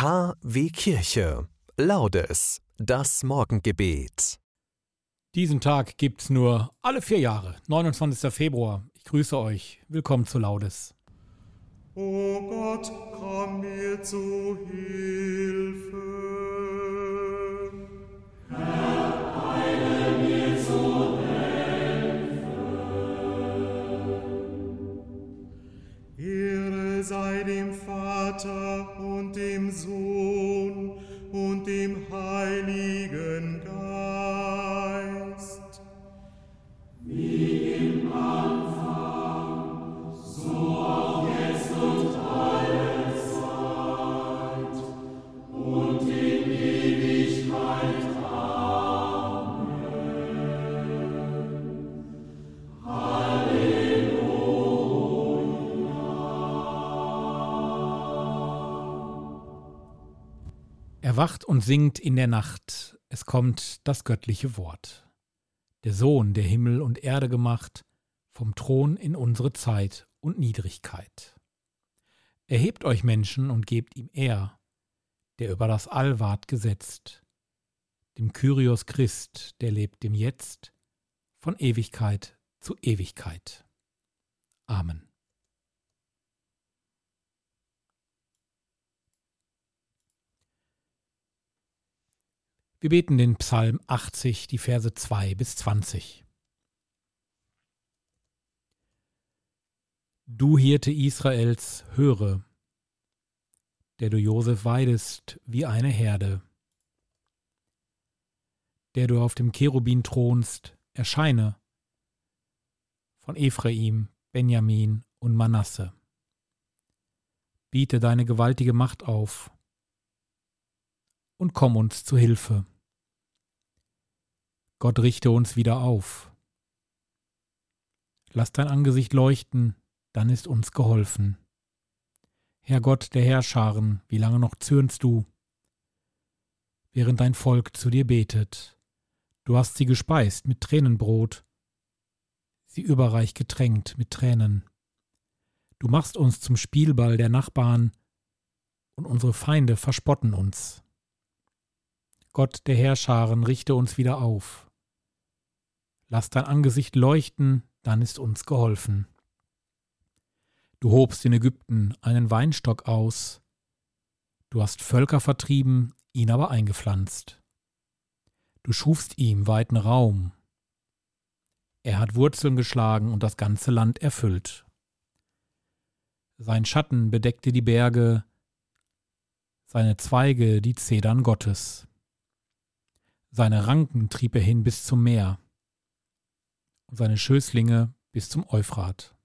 KW Kirche. Laudes. Das Morgengebet. Diesen Tag gibt's nur alle vier Jahre, 29. Februar. Ich grüße euch. Willkommen zu Laudes. O Gott, komm mir zu Hilfe. Ehre sei dem Vater und dem Sohn Erwacht und singt in der Nacht, es kommt das göttliche Wort. Der Sohn, der Himmel und Erde gemacht, vom Thron in unsere Zeit und Niedrigkeit. Erhebt euch Menschen und gebt ihm Ehr, der über das All ward gesetzt, dem Kyrios Christ, der lebt im Jetzt, von Ewigkeit zu Ewigkeit. Amen. Wir beten den Psalm 80, die Verse 2 bis 20. Du Hirte Israels, höre, der du Josef weidest wie eine Herde, der du auf dem Cherubin thronst, erscheine von Ephraim, Benjamin und Manasse. Biete deine gewaltige Macht auf und komm uns zu Hilfe. Gott richte uns wieder auf. Lass dein Angesicht leuchten, dann ist uns geholfen. Herr Gott der Herrscharen, wie lange noch zürnst du? Während dein Volk zu dir betet, du hast sie gespeist mit Tränenbrot, sie überreich getränkt mit Tränen. Du machst uns zum Spielball der Nachbarn, und unsere Feinde verspotten uns. Gott der Herrscharen, richte uns wieder auf. Lass dein Angesicht leuchten, dann ist uns geholfen. Du hobst in Ägypten einen Weinstock aus, du hast Völker vertrieben, ihn aber eingepflanzt. Du schufst ihm weiten Raum. Er hat Wurzeln geschlagen und das ganze Land erfüllt. Sein Schatten bedeckte die Berge, seine Zweige die Zedern Gottes. Seine Ranken trieb er hin bis zum Meer und seine Schößlinge bis zum Euphrat.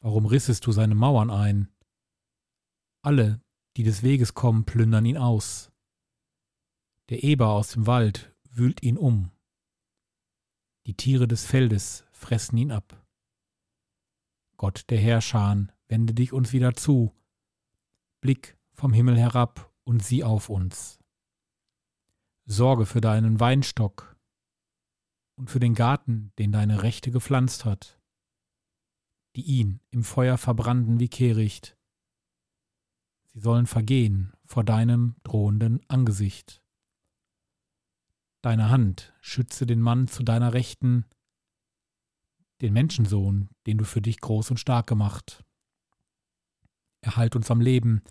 Warum rissest du seine Mauern ein? Alle, die des Weges kommen, plündern ihn aus. Der Eber aus dem Wald wühlt ihn um. Die Tiere des Feldes fressen ihn ab. Gott der Herrscharen, wende dich uns wieder zu. Blick vom Himmel herab und sieh auf uns. Sorge für deinen Weinstock und für den Garten, den deine Rechte gepflanzt hat, die ihn im Feuer verbrannten wie Kehricht. Sie sollen vergehen vor deinem drohenden Angesicht. Deine Hand schütze den Mann zu deiner Rechten, den Menschensohn, den du für dich groß und stark gemacht. Erhalt uns am Leben,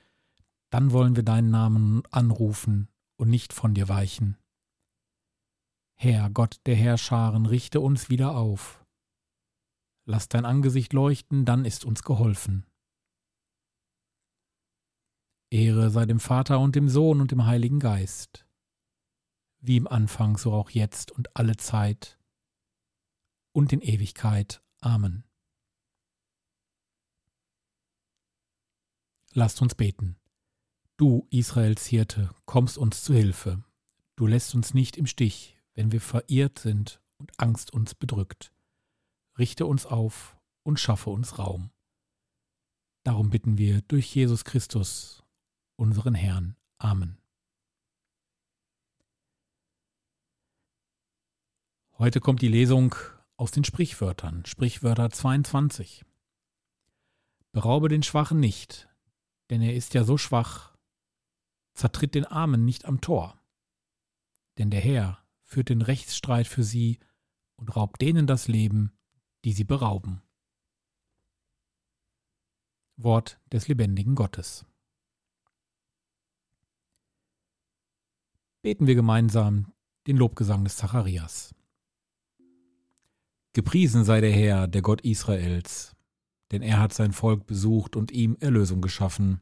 dann wollen wir deinen Namen anrufen und nicht von dir weichen. Herr Gott der Herrscharen, richte uns wieder auf. Lass dein Angesicht leuchten, dann ist uns geholfen. Ehre sei dem Vater und dem Sohn und dem Heiligen Geist, wie im Anfang, so auch jetzt und alle Zeit und in Ewigkeit. Amen. Lasst uns beten. Du, Israels Hirte, kommst uns zu Hilfe. Du lässt uns nicht im Stich, wenn wir verirrt sind und Angst uns bedrückt. Richte uns auf und schaffe uns Raum. Darum bitten wir durch Jesus Christus, unseren Herrn. Amen. Heute kommt die Lesung aus den Sprichwörtern, Sprichwörter 22. Beraube den Schwachen nicht, denn er ist ja so schwach, zertritt den Armen nicht am Tor. Denn der Herr führt den Rechtsstreit für sie und raubt denen das Leben, die sie berauben. Wort des lebendigen Gottes. Beten wir gemeinsam den Lobgesang des Zacharias. Gepriesen sei der Herr, der Gott Israels, denn er hat sein Volk besucht und ihm Erlösung geschaffen.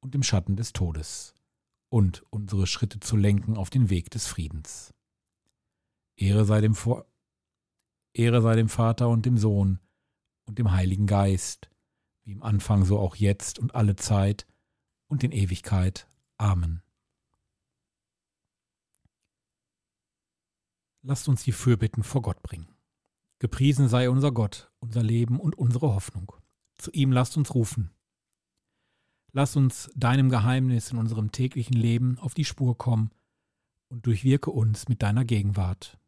und im Schatten des Todes, und unsere Schritte zu lenken auf den Weg des Friedens. Ehre sei dem, Vor Ehre sei dem Vater und dem Sohn und dem Heiligen Geist, wie im Anfang so auch jetzt und alle Zeit und in Ewigkeit. Amen. Lasst uns die Fürbitten vor Gott bringen. Gepriesen sei unser Gott, unser Leben und unsere Hoffnung. Zu ihm lasst uns rufen. Lass uns deinem Geheimnis in unserem täglichen Leben auf die Spur kommen und durchwirke uns mit deiner Gegenwart.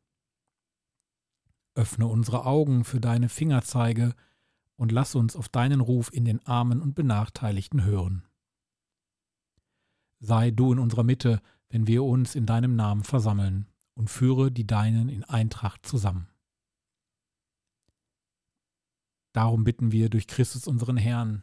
Öffne unsere Augen für deine Fingerzeige und lass uns auf deinen Ruf in den Armen und Benachteiligten hören. Sei du in unserer Mitte, wenn wir uns in deinem Namen versammeln, und führe die Deinen in Eintracht zusammen. Darum bitten wir durch Christus unseren Herrn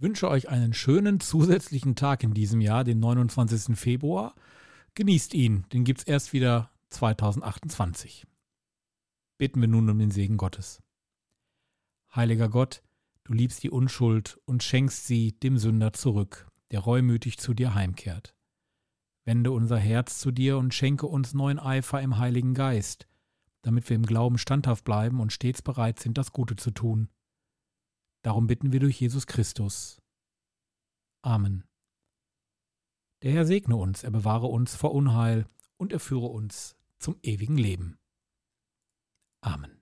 Wünsche euch einen schönen zusätzlichen Tag in diesem Jahr, den 29. Februar. Genießt ihn, den gibt es erst wieder 2028. Beten wir nun um den Segen Gottes. Heiliger Gott, du liebst die Unschuld und schenkst sie dem Sünder zurück, der reumütig zu dir heimkehrt. Wende unser Herz zu dir und schenke uns neuen Eifer im Heiligen Geist, damit wir im Glauben standhaft bleiben und stets bereit sind, das Gute zu tun. Darum bitten wir durch Jesus Christus. Amen. Der Herr segne uns, er bewahre uns vor Unheil und er führe uns zum ewigen Leben. Amen.